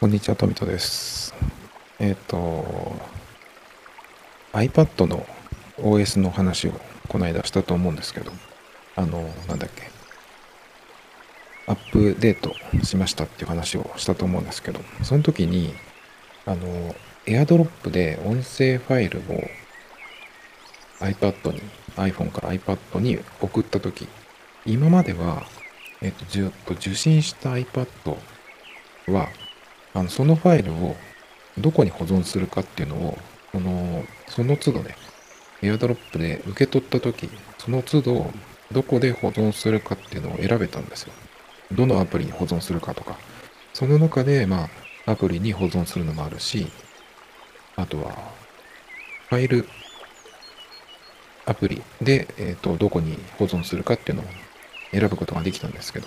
こんにちは、トミトです。えっ、と、iPad の OS の話をこの間したと思うんですけど、あの、なんだっけ、アップデートしましたっていう話をしたと思うんですけど、その時に、あの、AirDrop で音声ファイルを iPad に、iPhone から iPad に送った時、今までは、えっ、と、ずっと受信した iPad は、あのそのファイルをどこに保存するかっていうのを、その、その都度ね、AirDrop で受け取ったとき、その都度どこで保存するかっていうのを選べたんですよ。どのアプリに保存するかとか。その中で、まあ、アプリに保存するのもあるし、あとは、ファイルアプリで、えっ、と、どこに保存するかっていうのを選ぶことができたんですけど、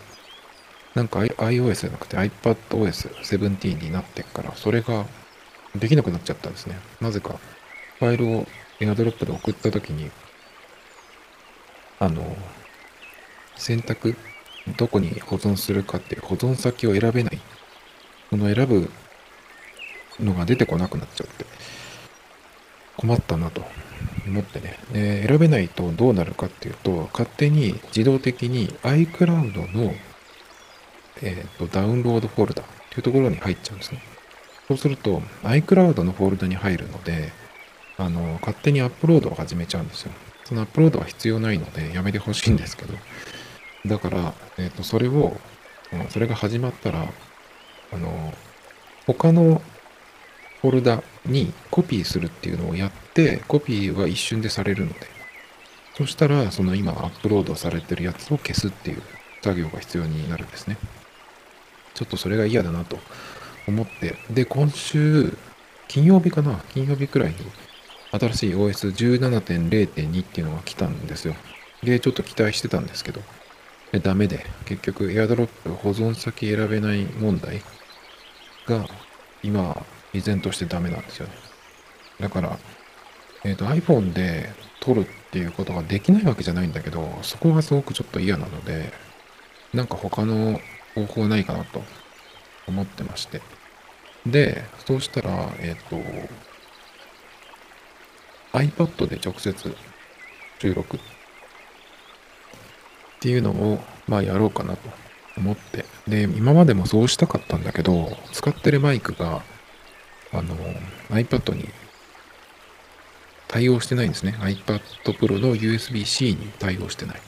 なんか iOS じゃなくて iPadOS17 になってから、それができなくなっちゃったんですね。なぜか、ファイルを AirDrop で送ったときに、あの、選択、どこに保存するかっていう保存先を選べない。その選ぶのが出てこなくなっちゃって、困ったなと思ってね。で選べないとどうなるかっていうと、勝手に自動的に iCloud のえっ、と、ダウンロードフォルダっていうところに入っちゃうんですね。そうすると、iCloud のフォルダに入るので、あの、勝手にアップロードを始めちゃうんですよ。そのアップロードは必要ないので、やめてほしいんですけど。だから、えっ、と、それを、それが始まったら、あの、他のフォルダにコピーするっていうのをやって、コピーは一瞬でされるので、そしたら、その今アップロードされてるやつを消すっていう作業が必要になるんですね。ちょっとそれが嫌だなと思って、で、今週、金曜日かな？金曜日くらいに、新しい OS17.0.2 っていうのが来たんですよ。で、ちょっと期待してたんですけど、ダメで、結局 AirDrop 保存先選べない問題が、今、依然としてダメなんですよね。だから、えっ、と iPhone で撮るっていうことができないわけじゃないんだけど、そこがすごくちょっと嫌なので、なんか他の方法ないかなと思ってまして。で、そうしたら、えっ、と、iPad で直接収録っていうのを、まあやろうかなと思って。で、今までもそうしたかったんだけど、使ってるマイクが、あの、iPad に対応してないんですね。iPad Pro の USB-C に対応してない。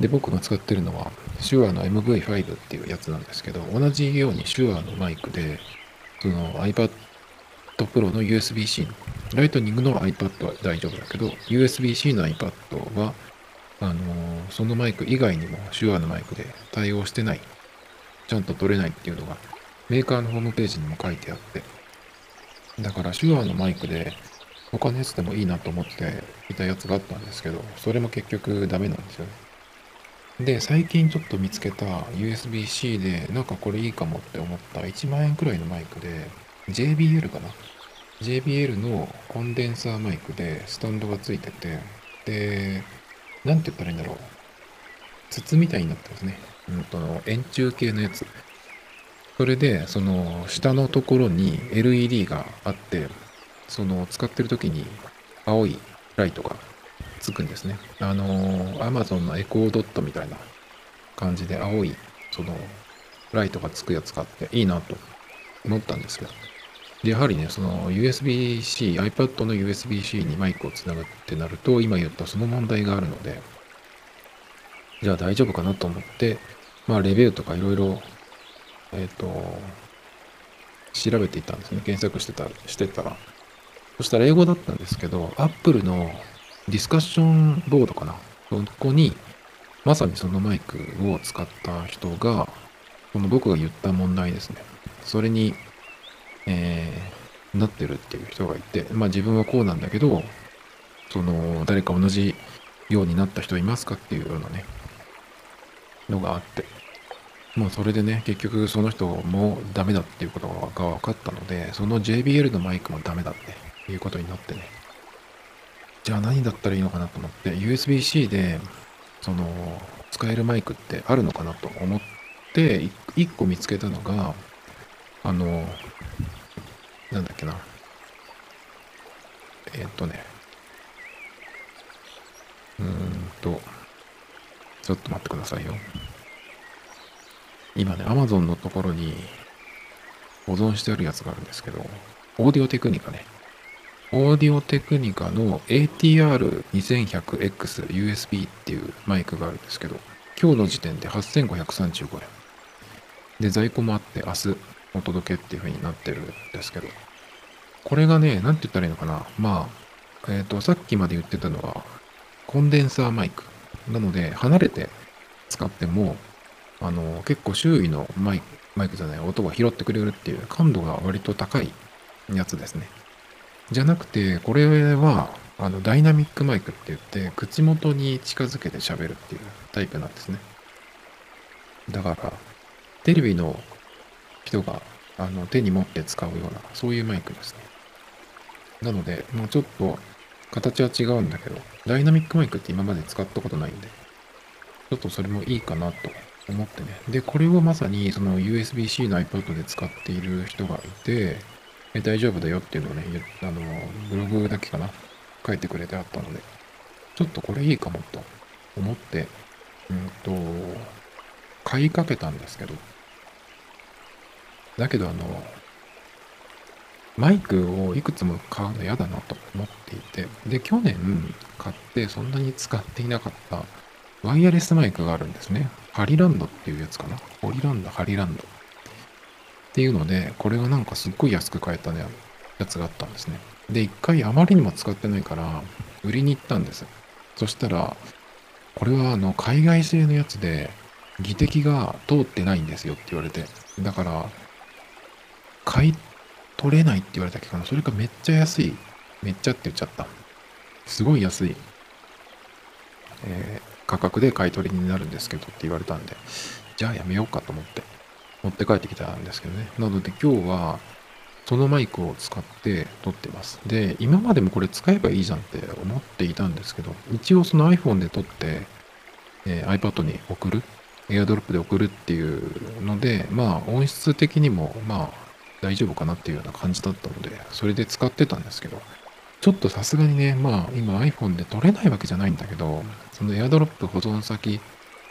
で、僕が使ってるのは、手話の MV5 っていうやつなんですけど、同じように手話のマイクで、その iPad Pro の USB-C、ライトニングの iPad は大丈夫だけど、USB-C の iPad は、あのーそのマイク以外にも手話のマイクで対応してない。ちゃんと取れないっていうのが、メーカーのホームページにも書いてあって、だから手話のマイクで、他のやつでもいいなと思っていたやつがあったんですけど、それも結局ダメなんですよね。で、最近ちょっと見つけた USB-C で、なんかこれいいかもって思った1万円くらいのマイクで、JBL かな ?JBL のコンデンサーマイクでスタンドがついてて、で、なんて言ったらいいんだろう。筒みたいになってますね。うんと、円柱形のやつ。それで、その、下のところに LED があって、その、使ってる時に青いライトがつくんですね。あの、Amazon のエコードットみたいな感じで青い、その、ライトがつくやつがあって、いいなと思ったんですけど。で、やはりね、その USB-C、iPad の USB-C にマイクをつなぐってなると、今言ったその問題があるので、じゃあ大丈夫かなと思って、まあ、レビューとかいろいろ、えっ、と、調べていたんですね。検索してた、してたら。そしたら英語だったんですけど、Apple のディスカッションボードかな？そこに、まさにそのマイクを使った人が、この僕が言った問題ですね。それに、えーなってるっていう人がいて、まあ自分はこうなんだけど、その、誰か同じようになった人いますかっていうようなね、のがあって、もうそれでね、結局その人もダメだっていうことが分かったので、その JBL のマイクもダメだっていうことになってね。じゃあ何だったらいいのかなと思って、USB-C で、その、使えるマイクってあるのかなと思って、い一個見つけたのが、あの、なんだっけな。えっとね。うーんと、ちょっと待ってくださいよ。今ね、Amazon のところに保存してあるやつがあるんですけど、オーディオテクニカね。オーディオテクニカの ATR2100X USB っていうマイクがあるんですけど、今日の時点で8535円。で、在庫もあって明日お届けっていう風になってるんですけど、これがね、なんて言ったらいいのかな。まあ、えっ、と、さっきまで言ってたのは、コンデンサーマイク。なので、離れて使っても、あの、結構周囲のマイク、マイクじゃない、音が拾ってくれるっていう感度が割と高いやつですね。じゃなくて、これは、あの、ダイナミックマイクって言って、口元に近づけて喋るっていうタイプなんですね。だから、テレビの人があの手に持って使うような、そういうマイクですね。なので、まあ、ちょっと形は違うんだけど、ダイナミックマイクって今まで使ったことないんで、ちょっとそれもいいかなと思ってね。で、これをまさにその USB-C の iPad で使っている人がいて、え大丈夫だよっていうのをね、あの、ブログだけかな、書いてくれてあったので、ちょっとこれいいかもと思って、うんと、買いかけたんですけど、だけどあの、マイクをいくつも買うの嫌だなと思っていて、で、去年買ってそんなに使っていなかったワイヤレスマイクがあるんですね。ハリランドっていうやつかな。ホリランド、ハリランド。っていうので、これがなんかすっごい安く買えたね、やつがあったんですね。で、一回あまりにも使ってないから、売りに行ったんです。そしたら、これはあの、海外製のやつで、技的が通ってないんですよって言われて。だから、買い取れないって言われたけどな。それかめっちゃ安い。めっちゃって言っちゃった。すごい安い、えー、価格で買い取りになるんですけどって言われたんで、じゃあやめようかと思って持って帰ってきたんですけどね。なので今日はそのマイクを使って撮ってます。で、今までもこれ使えばいいじゃんって思っていたんですけど、一応その iPhone で撮って、えー、iPad に送る、AirDrop で送るっていうので、まあ音質的にもまあ大丈夫かなっていうような感じだったので、それで使ってたんですけど、ちょっとさすがにね、まあ今 iPhone で撮れないわけじゃないんだけど、その AirDrop 保存先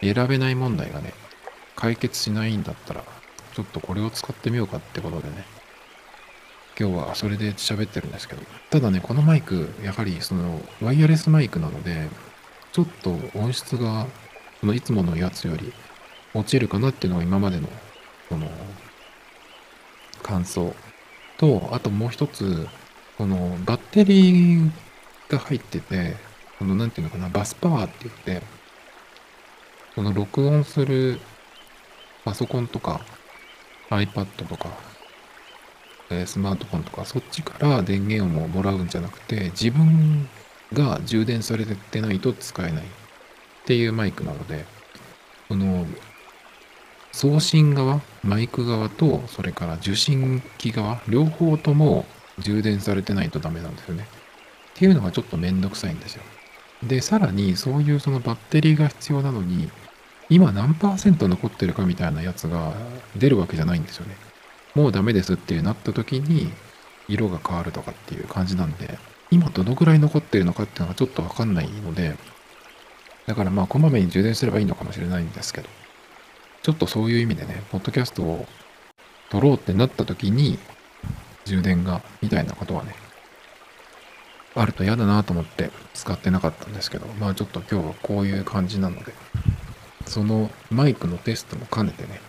選べない問題がね、解決しないんだったら、ちょっとこれを使ってみようかってことでね、今日はそれで喋ってるんですけど、ただね、このマイク、やはりそのワイヤレスマイクなので、ちょっと音質が、そのいつものやつより落ちるかなっていうのが今までの、この感想。と、あともう一つ、このバッテリーが入ってて、このなんていうのかな、バスパワーって言って、この録音するパソコンとか iPad とか、えスマートフォンとか、そっちから電源をもらうんじゃなくて、自分が充電されてないと使えないっていうマイクなので、この送信側、マイク側と、それから受信機側、両方とも充電されてないとダメなんですよね。っていうのがちょっとめんどくさいんですよ。で、さらにそういうそのバッテリーが必要なのに、今何パーセント残ってるかみたいなやつが出るわけじゃないんですよね。もうダメですってなった時に、色が変わるとかっていう感じなんで、今どのくらい残ってるのかっていうのがちょっとわかんないので、だからまあこまめに充電すればいいのかもしれないんですけど、ちょっとそういう意味でね、ポッドキャストを撮ろうってなった時に、充電が、みたいなことはね、あると嫌だなと思って使ってなかったんですけど、まあちょっと今日はこういう感じなので、そのマイクのテストも兼ねてね、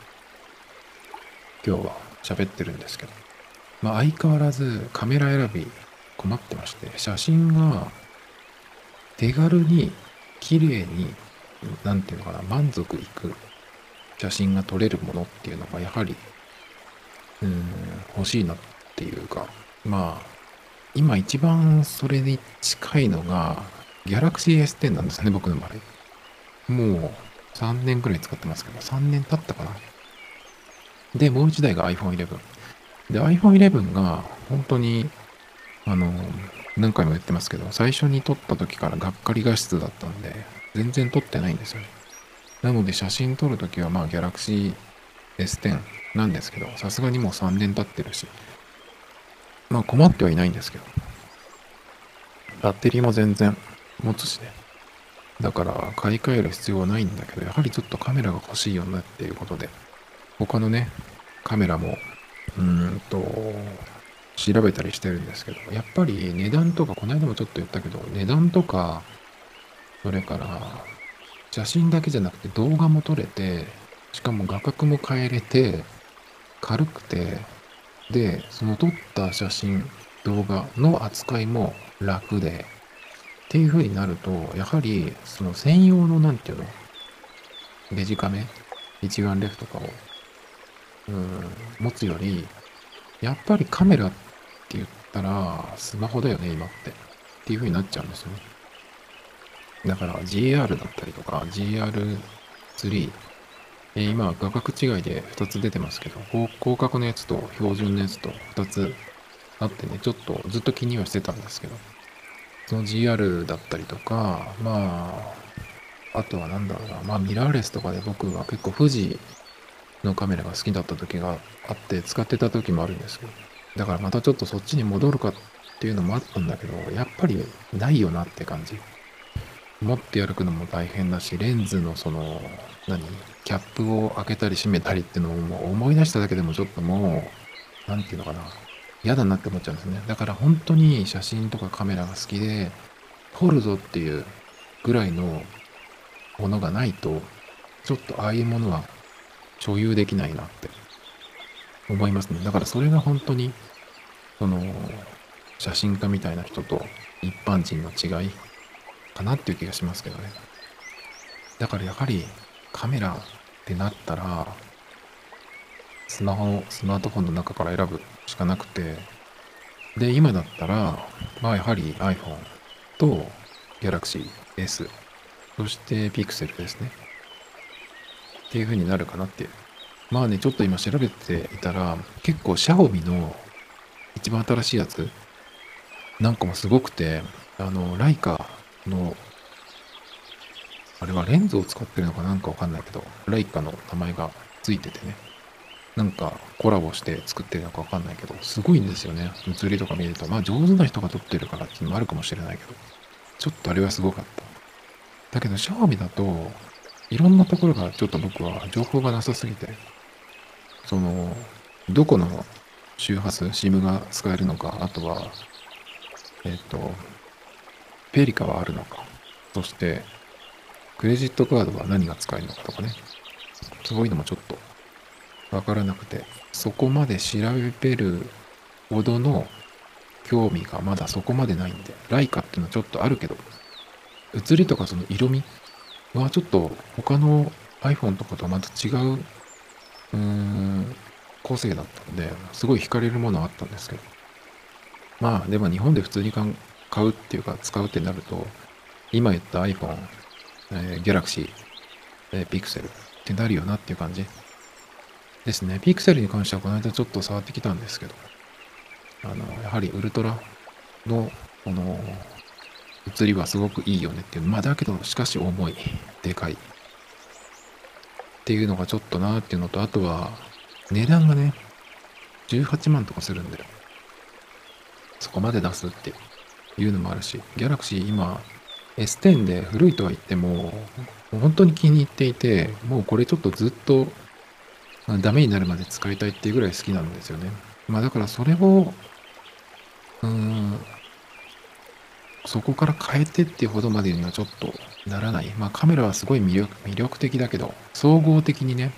今日は喋ってるんですけど、まあ相変わらずカメラ選び困ってまして、写真が手軽に綺麗に、なんていうのかな、満足いく写真が撮れるものっていうのがやはり、うん、欲しいなっていうか、まあ、今一番それに近いのが、Galaxy S10 なんですね、僕の場合。もう3年くらい使ってますけど、3年経ったかな。で、もう一台が iPhone 11。で、iPhone 11が本当に、あの、何回も言ってますけど、最初に撮った時からがっかり画質だったんで、全然撮ってないんですよね。なので写真撮るときはまあ Galaxy S10 なんですけど、さすがにもう3年経ってるし、まあ困ってはいないんですけど、バッテリーも全然持つしね。だから買い替える必要はないんだけど、やはりちょっとカメラが欲しいよねっていうことで、他のね、カメラも、うーんと、調べたりしてるんですけど、やっぱり値段とか、この間もちょっと言ったけど、値段とか、それから、写真だけじゃなくて動画も撮れて、しかも画角も変えれて、軽くて、で、その撮った写真、動画の扱いも楽で、っていう風になると、やはり、その専用の、なんていうの、デジカメ、一眼レフとかを、うん、持つより、やっぱりカメラって言ったら、スマホだよね、今って。っていう風になっちゃうんですよね。だから GR だったりとか GR3、えー今画角違いで2つ出てますけど、広角のやつと標準のやつと2つあってね、ちょっとずっと気にはしてたんですけど、その GR だったりとか、まあ、あとはなんだろうな、まあミラーレスとかで僕は結構富士のカメラが好きだった時があって使ってた時もあるんですけど、だからまたちょっとそっちに戻るかっていうのもあったんだけど、やっぱりないよなって感じ。持って歩くのも大変だし、レンズのその、何？キャップを開けたり閉めたりっていうのも思い出しただけでもちょっともう、なんていうのかな。嫌だなって思っちゃうんですね。だから本当に写真とかカメラが好きで、撮るぞっていうぐらいのものがないと、ちょっとああいうものは所有できないなって思いますね。だからそれが本当に、その、写真家みたいな人と一般人の違いかなっていう気がしますけどね。だからやはりカメラってなったら、スマホ、スマートフォンの中から選ぶしかなくて、で、今だったら、まあやはり iPhone と Galaxy S、そして Pixel ですね。っていう風になるかなって。まあね、ちょっと今調べていたら、結構シャオミの一番新しいやつなんかもすごくて、あの、ライカの、あれはレンズを使ってるのかなんかわかんないけど、ライカの名前がついててね。なんかコラボして作ってるのかわかんないけど、すごいんですよね。写りとか見ると。まあ上手な人が撮ってるからっていうのもあるかもしれないけど、ちょっとあれはすごかった。だけど、シャオミだと、いろんなところがちょっと僕は情報がなさすぎて、その、どこの周波数、SIM が使えるのか、あとは、えっ、と、ペリカはあるのか、そして、クレジットカードは何が使えるのかとかね、そういうのもちょっとわからなくて、そこまで調べるほどの興味がまだそこまでないんで、ライカっていうのはちょっとあるけど、写りとかその色味はちょっと他の iPhone とかとはまた違う、うーん、個性だったんで、すごい惹かれるものはあったんですけど。まあ、でも日本で普通に買う買うっていうか使うってなると、今言った iPhone、えー Galaxy、えー Pixel ってなるよなっていう感じですね。Pixel に関してはこの間ちょっと触ってきたんですけど、あの、やはりウルトラの、この、写りはすごくいいよねっていう。まあ、だけど、しかし重い。でかい。っていうのがちょっとなっていうのと、あとは、値段がね、18万とかするんで、そこまで出すっていうのもあるし、ギャラクシー今、S10 で古いとは言っても、本当に気に入っていて、もうこれちょっとずっとダメになるまで使いたいっていうぐらい好きなんですよね。まあだからそれを、うーん、そこから変えてっていうほどまでにはちょっとならない。まあカメラはすごい魅力魅力的だけど、総合的にね、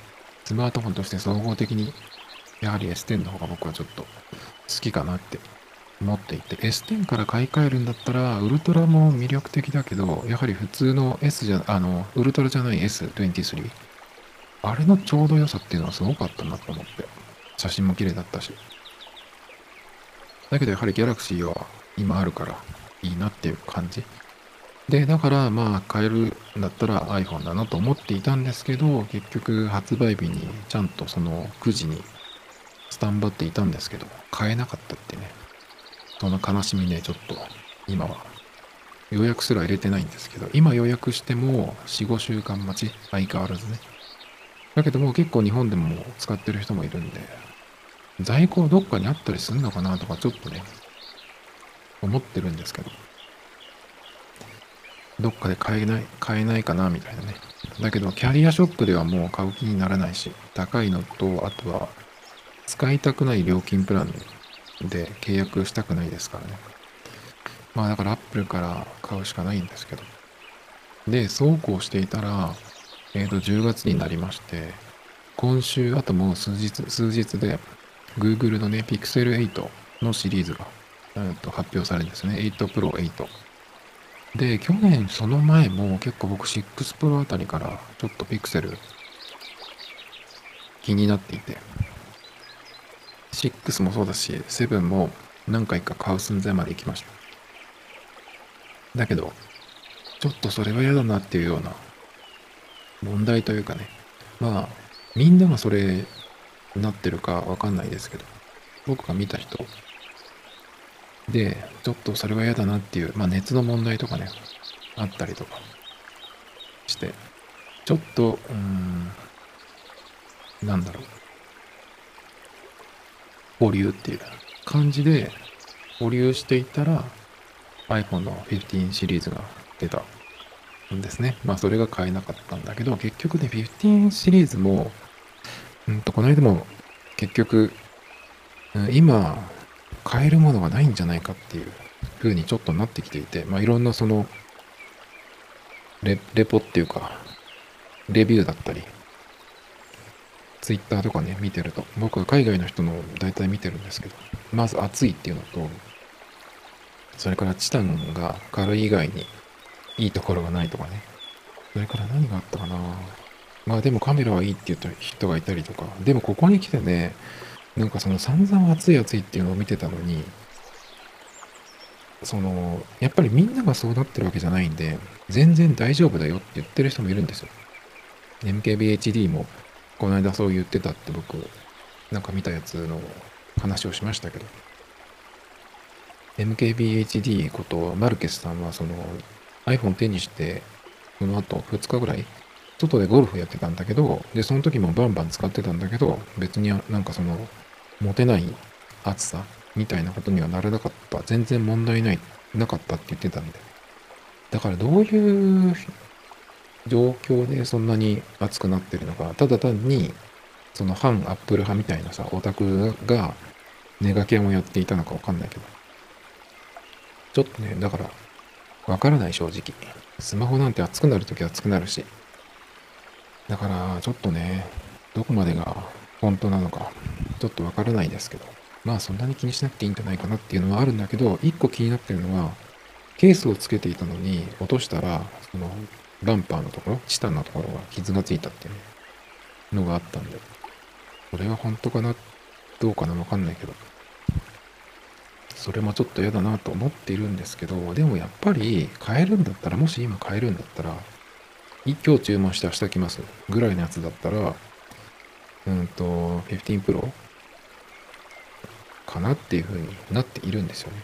スマートフォンとして総合的に、やはり S10 の方が僕はちょっと好きかなって思っていて、S10 から買い替えるんだったら、ウルトラも魅力的だけど、やはり普通の S じゃ、あの、ウルトラじゃない S23。あれのちょうど良さっていうのはすごかったなと思って。写真も綺麗だったし。だけどやはりギャラクシーは今あるからいいなっていう感じ。で、だからまあ買えるんだったら iPhone だなと思っていたんですけど、結局発売日にちゃんとその9時にスタンバっていたんですけど、買えなかったってね。その悲しみね、ちょっと今は予約すら入れてないんですけど、今予約しても4、5週間待ち、相変わらずね。だけども結構日本でも使ってる人もいるんで、在庫どっかにあったりするのかなとかちょっとね、思ってるんですけど。どっかで買えない、買えないかなみたいなね。だけど、キャリアショップではもう買う気にならないし、高いのと、あとは、使いたくない料金プランで契約したくないですからね。まあだからアップルから買うしかないんですけど。で、そうこうしていたら、えっ、ー、と、10月になりまして、今週、あともう数日、数日で、Google のね、Pixel 8のシリーズが、えー、と発表されるんですね。8 Pro 8。で、去年その前も結構僕6 Pro あたりからちょっと Pixel 気になっていて、6もそうだし、7も何回か買う寸前まで行きました。だけど、ちょっとそれは嫌だなっていうような問題というかね、まあ、みんながそれなってるかわかんないですけど、僕が見た人。で、ちょっとそれは嫌だなっていう、まあ熱の問題とかね、あったりとかして、ちょっと、うん、なんだろう、保留っていう感じで保留していたら iPhone の15シリーズが出た。んですね。まあそれが買えなかったんだけど、結局ね、15シリーズも、うんと、この間も結局、今、買えるものがないんじゃないかっていう風にちょっとなってきていて、まあいろんなそのレ、レポっていうか、レビューだったり、ツイッターとかね、見てると、僕は海外の人の大体見てるんですけど、まず暑いっていうのと、それからチタンが軽い以外にいいところがないとかね。それから何があったかなまあでもカメラはいいって言った人がいたりとか、でもここに来てね、なんかその散々暑い暑いっていうのを見てたのに、その、やっぱりみんながそうなってるわけじゃないんで、全然大丈夫だよって言ってる人もいるんですよ。MKBHD もこの間そう言ってたって僕、なんか見たやつの話をしましたけど、MKBHD ことマルケスさんはその iPhone 手にして、その後2日ぐらい、外でゴルフやってたんだけど、で、その時もバンバン使ってたんだけど、別になんかその、持てない暑さみたいなことにはならなかった。全然問題ない、なかったって言ってたんで。だからどういう状況でそんなに熱くなってるのか、ただ単に、その反アップル派みたいなさ、オタクがネガキャンをやっていたのかわかんないけど。ちょっとね、だから、わからない正直。スマホなんて熱くなるときは熱くなるし。だから、ちょっとね、どこまでが本当なのか、ちょっとわからないですけど。まあそんなに気にしなくていいんじゃないかなっていうのはあるんだけど、一個気になってるのは、ケースをつけていたのに落としたら、そのバンパーのところ、チタンのところが傷がついたっていうのがあったんで、これは本当かな、どうかなわかんないけど、それもちょっと嫌だなと思っているんですけど、でもやっぱり買えるんだったら、もし今買えるんだったら、今日注文して明日来ますぐらいのやつだったら、うんと、15 Pro かなっていう風になっているんですよね。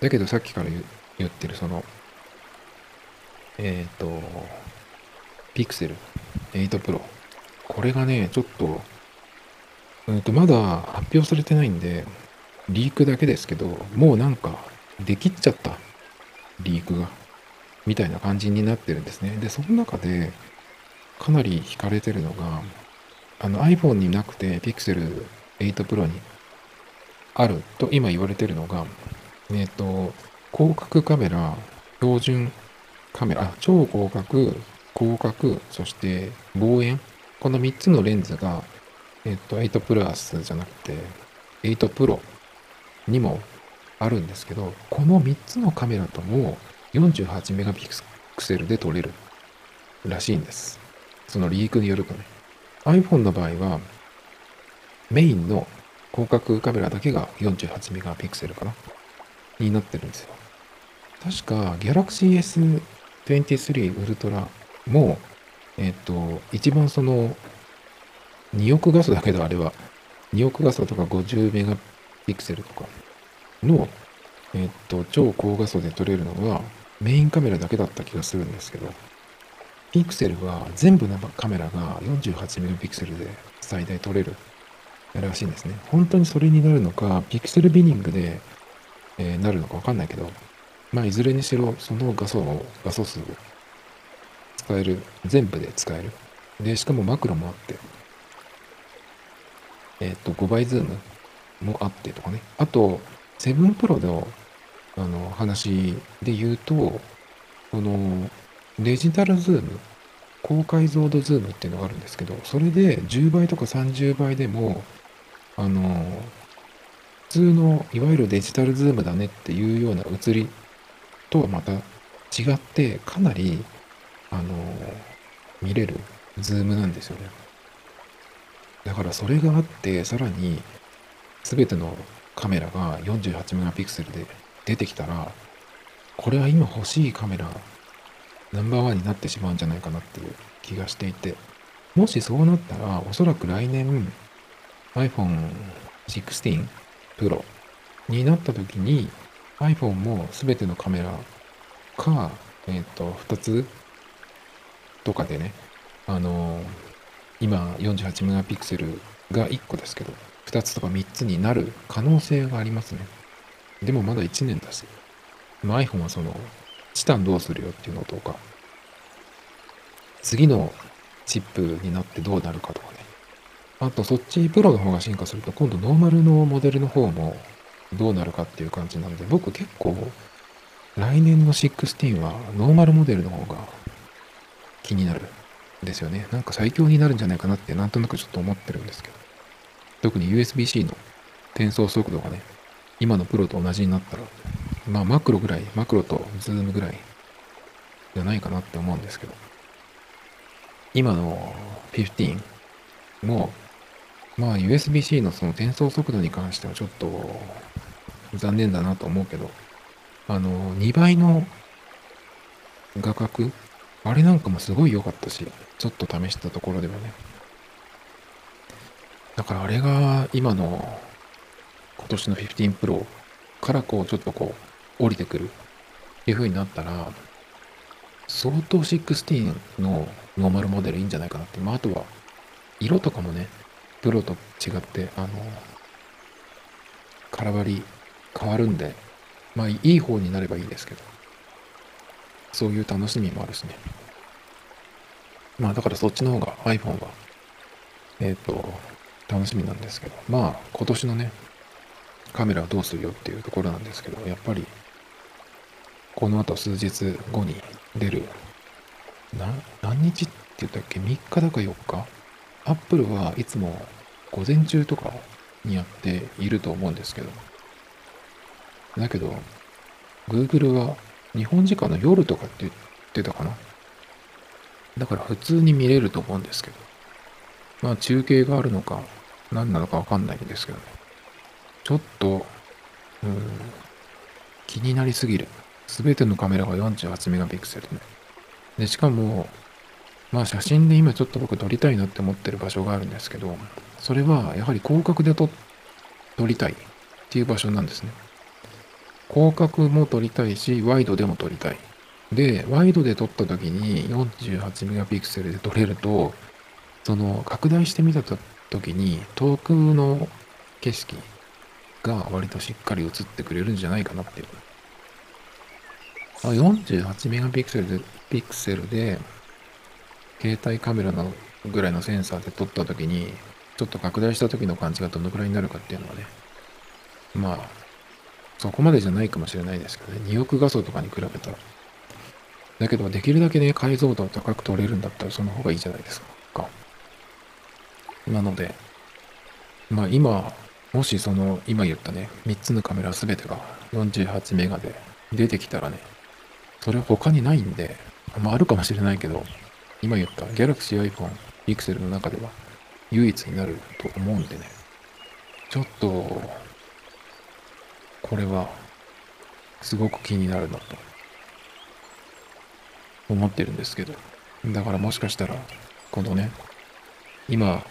だけどさっきから言ってるそのえっ、ー、と、Pixel 8 Pro。これがね、ちょっと、うんと、まだ発表されてないんで、リークだけですけど、もうなんか、できっちゃった。リークが。みたいな感じになってるんですね。で、その中で、かなり惹かれてるのが、あの iPhone になくて Pixel 8 Pro にあると今言われてるのが、えっ、ー、と、広角カメラ、標準カメラ、超広角、広角、そして望遠。この3つのレンズが、えっと、8プラスじゃなくて、8プロにもあるんですけど、この3つのカメラとも48メガピクセルで撮れるらしいんです。そのリークによるとね。iPhone の場合は、メインの広角カメラだけが48メガピクセルかなになってるんですよ。確か Galaxy S 23ウルトラも、えっ、と、一番その、2億画素だけどあれは、2億画素とか50メガピクセルとか。の、えっ、と、超高画素で撮れるのは、メインカメラだけだった気がするんですけど、ピクセルは全部のカメラが48メガピクセルで最大撮れる。らしいんですね。本当にそれになるのか、ピクセルビニングで、えー、なるのかわかんないけど、まあ、いずれにしろ、その画素を、画素数を使える、全部で使える。で、しかもマクロもあって、えっ、ー、と、5倍ズーム。もあってとかね。あと、7 Pro の、あの、話で言うと、この、デジタルズーム、高解像度ズームっていうのがあるんですけど、それで10倍とか30倍でも、あの、普通のいわゆるデジタルズームだねっていうような写りとはまた違って、かなり、あの、見れるズームなんですよね。だからそれがあって、さらに全てのカメラが48メガピクセルで出てきたら、これは今欲しいカメラナンバーワンになってしまうんじゃないかなっていう気がしていて、もしそうなったら、おそらく来年 iPhone 16 Pro になった時に iPhone も全てのカメラか、えっ、ー、と、2つとかでね、あのー、今48メガピクセルが1個ですけど、2つとか3つになる可能性がありますね。でもまだ1年だし、iPhone はそのチタンどうするよっていうのとか、次のチップになってどうなるかとかね。あと、そっちプロの方が進化すると、今度ノーマルのモデルの方もどうなるかっていう感じなので、僕結構、来年の16はノーマルモデルの方が気になるんですよね。なんか最強になるんじゃないかなってなんとなくちょっと思ってるんですけど。特に USB-C の転送速度がね、今のプロと同じになったら、まあマクロぐらい、マクロとズームぐらいじゃないかなって思うんですけど、今の15も、まあ USB-C のその転送速度に関してはちょっと残念だなと思うけど、あの、2倍の画角あれなんかもすごい良かったし、ちょっと試したところではね。だからあれが今の今年の15 Pro からこうちょっとこう降りてくるっていう風になったら、相当16のノーマルモデルいいんじゃないかなって。まあ、あとは、色とかもね、プロと違って、あの、空張り変わるんで、まあ、いい方になればいいですけど、そういう楽しみもあるしね。まあ、だからそっちの方が iPhone は、えっ、ー、と、楽しみなんですけど、まあ、今年のね、カメラはどうするよっていうところなんですけど、やっぱりこの後数日後に出る、な、何日って言ったっけ ?3 日だか4日？アップルはいつも午前中とかにやっていると思うんですけど。だけど、Google は日本時間の夜とかって言ってたかな？だから普通に見れると思うんですけど。まあ中継があるのか何なのかわかんないんですけどね。ちょっと、うん、気になりすぎる。すべてのカメラが48メガピクセルね。で、しかも、まあ写真で今ちょっと僕撮りたいなって思ってる場所があるんですけど、それはやはり広角で撮りたいっていう場所なんですね。広角も撮りたいし、ワイドでも撮りたい。で、ワイドで撮った時に48メガピクセルで撮れると、その拡大してみた時に遠くの景色が割としっかり映ってくれるんじゃないかなっていう48メガピクセルで、ピクセルで、携帯カメラのぐらいのセンサーで撮った時に、ちょっと拡大した時の感じがどのくらいになるかっていうのはね、まあ、そこまでじゃないかもしれないですけどね、2億画素とかに比べたら。だけど、できるだけね、解像度を高く撮れるんだったらその方がいいじゃないですか。なので、まあ今、もしその、今言ったね、3つのカメラ全てが48メガで出てきたらね、それ他にないんで、まああるかもしれないけど、今言った Galaxy iPhone Pixel の中では唯一になると思うんでね、ちょっと、これは、すごく気になるなと、思ってるんですけど、だからもしかしたら、このね、今、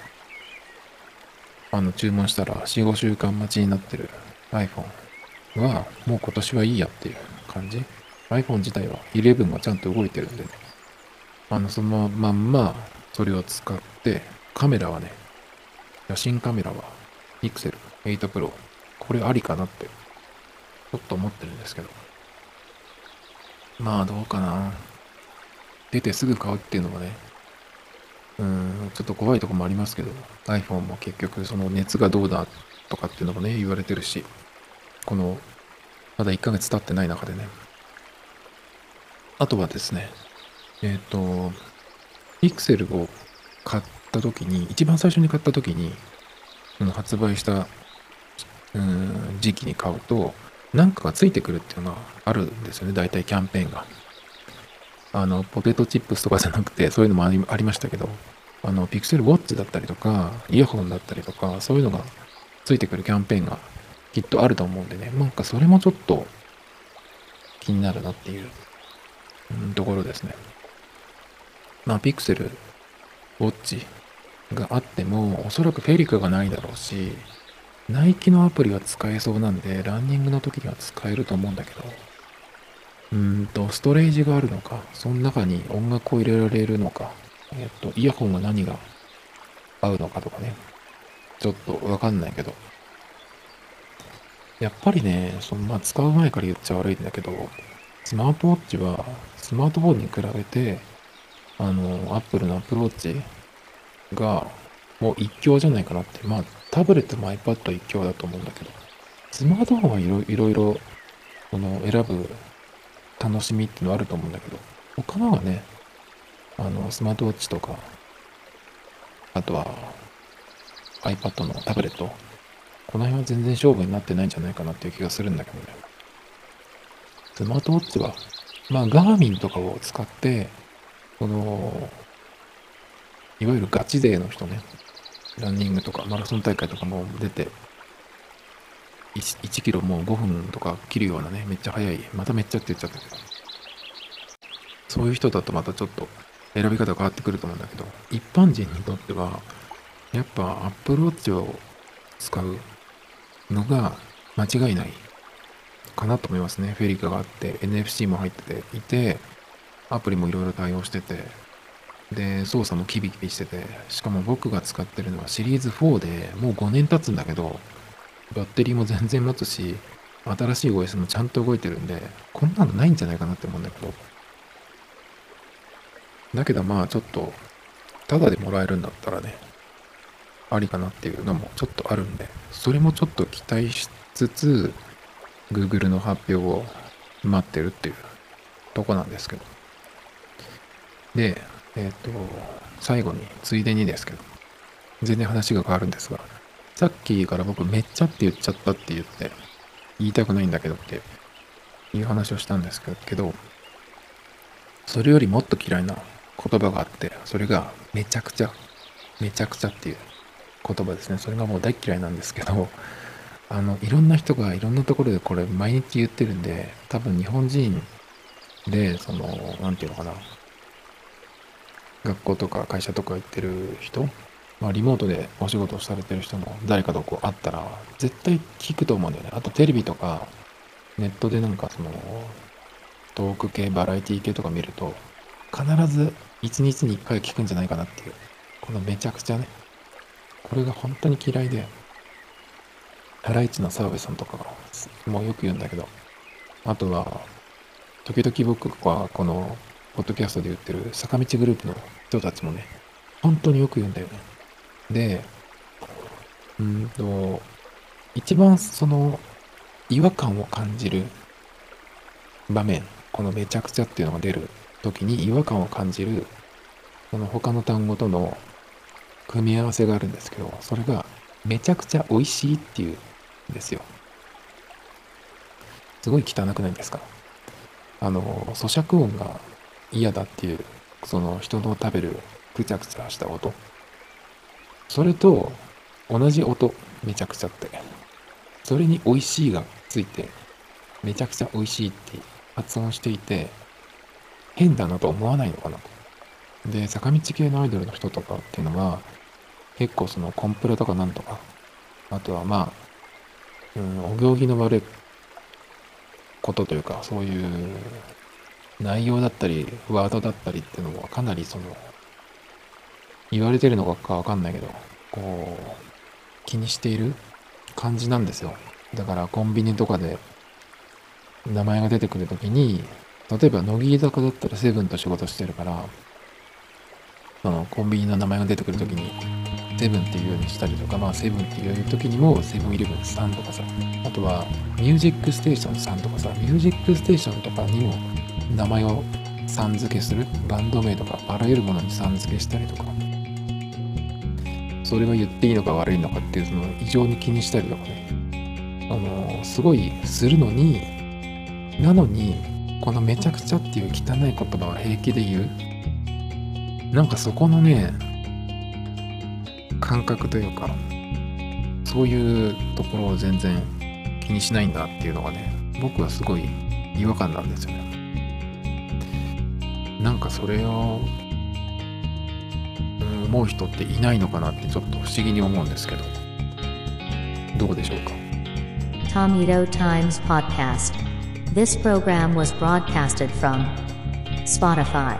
あの、注文したら4、5週間待ちになってる iPhone は、もう今年はいいやっていう感じ iPhone 自体は11はちゃんと動いてるんでね。あの、そのまんま、それを使って、カメラはね、写真カメラは、Pixel 8 Pro。これありかなって、ちょっと思ってるんですけど。まあ、どうかな。出てすぐ買うっていうのもね、うん、ちょっと怖いとこもありますけど、iPhone も結局その熱がどうだとかっていうのもね、言われてるし、この、まだ1ヶ月経ってない中でね。あとはですね、えっ、ー、と、Pixel を買った時に、一番最初に買った時に、その発売したうん時期に買うと、なんかがついてくるっていうのがあるんですよね、大体キャンペーンが。あの、ポテトチップスとかじゃなくて、そういうのもありましたけど、あの、ピクセルウォッチだったりとか、イヤホンだったりとか、そういうのがついてくるキャンペーンがきっとあると思うんでね、なんかそれもちょっと気になるなっていう、うん、ところですね。まあ、ピクセルウォッチがあっても、おそらくフェリカがないだろうし、ナイキのアプリは使えそうなんで、ランニングの時には使えると思うんだけど、うんと、ストレージがあるのか、その中に音楽を入れられるのか、えっと、イヤホンが何が合うのかとかね、ちょっとわかんないけど、やっぱりね、そのまあ、使う前から言っちゃ悪いんだけど、スマートウォッチはスマートフォンに比べて、あの、アップルのアプローチがもう一強じゃないかなって。まあ、タブレットも iPad 一強だと思うんだけど、スマートフォンはいろいろ、この選ぶ楽しみっていうのはあると思うんだけど、他のはね、あの、スマートウォッチとか、あとは iPad のタブレット、この辺は全然勝負になってないんじゃないかなっていう気がするんだけどね。スマートウォッチは、まあ、ガーミンとかを使って、この、いわゆるガチ勢の人ね、ランニングとかマラソン大会とかも出て、1, 1キロもう5分とか切るようなね、めっちゃ速い、まためっちゃって言っちゃったけど、そういう人だとまたちょっと選び方変わってくると思うんだけど、一般人にとっては、やっぱ Apple Watch を使うのが間違いないかなと思いますね。フェリカがあって、NFC も入ってていて、アプリもいろいろ対応してて、で、操作もキビキビしてて、しかも僕が使ってるのはシリーズ4でもう5年経つんだけど、バッテリーも全然持つし、新しい OS もちゃんと動いてるんで、こんなのないんじゃないかなって思うんだけど。だけどまあちょっと、ただでもらえるんだったらね、ありかなっていうのもちょっとあるんで、それもちょっと期待しつつ、Google の発表を待ってるっていうとこなんですけど。で、えっ、ー、と、最後に、ついでにですけど、全然話が変わるんですが、さっきから僕めっちゃって言っちゃったって言って、言いたくないんだけどっていう話をしたんですけど、それよりもっと嫌いな言葉があって、それがめちゃくちゃ、めちゃくちゃっていう言葉ですね。それがもう大嫌いなんですけど、あの、いろんな人がいろんなところでこれ毎日言ってるんで、多分日本人で、その、なんていうのかな、学校とか会社とか行ってる人、まあ、リモートでお仕事をされてる人も誰かとこう会ったら絶対聞くと思うんだよね。あとテレビとかネットでなんかそのトーク系、バラエティ系とか見ると必ず一日に一回聞くんじゃないかなっていう。このめちゃくちゃね。これが本当に嫌いで。ハライチの澤部さんとかもよく言うんだけど。あとは、時々僕はこのポッドキャストで言ってる坂道グループの人たちもね、本当によく言うんだよね。で、うんと、一番その違和感を感じる場面、このめちゃくちゃっていうのが出る時に違和感を感じる、その他の単語との組み合わせがあるんですけど、それがめちゃくちゃ美味しいっていうんですよ。すごい汚くないですか？あの、咀嚼音が嫌だっていう、その人の食べるぐちゃぐちゃした音。それと同じ音、めちゃくちゃって。それに美味しいがついて、めちゃくちゃ美味しいって発音していて、変だなと思わないのかなと。で、坂道系のアイドルの人とかっていうのは、結構そのコンプラとかなんとか、あとはまあ、うん、お行儀の悪いことというか、そういう内容だったりワードだったりっていうのはかなりその言われてるのかわかんないけどこう気にしている感じなんですよ。だからコンビニとかで名前が出てくるときに例えば乃木坂だったらセブンと仕事してるからそのコンビニの名前が出てくるときにセブンっていうようにしたりとかまあセブンっていう時にもセブンイレブンさんとかさあとはミュージックステーションさんとかさミュージックステーションとかにも名前をさん付けするバンド名とかあらゆるものにさん付けしたりとか。それは言っていいのか悪いのかっていうその異常に気にしたりとかね。あのすごいするのになのにこのめちゃくちゃっていう汚い言葉は平気で言う。なんかそこのね感覚というかそういうところを全然気にしないんだっていうのがね僕はすごい違和感なんですよね。なんかそれを思う人っていないのかなってちょっと不思議に思うんですけどどうでしょうか Tomito Times Podcast. This program was broadcasted from Spotify.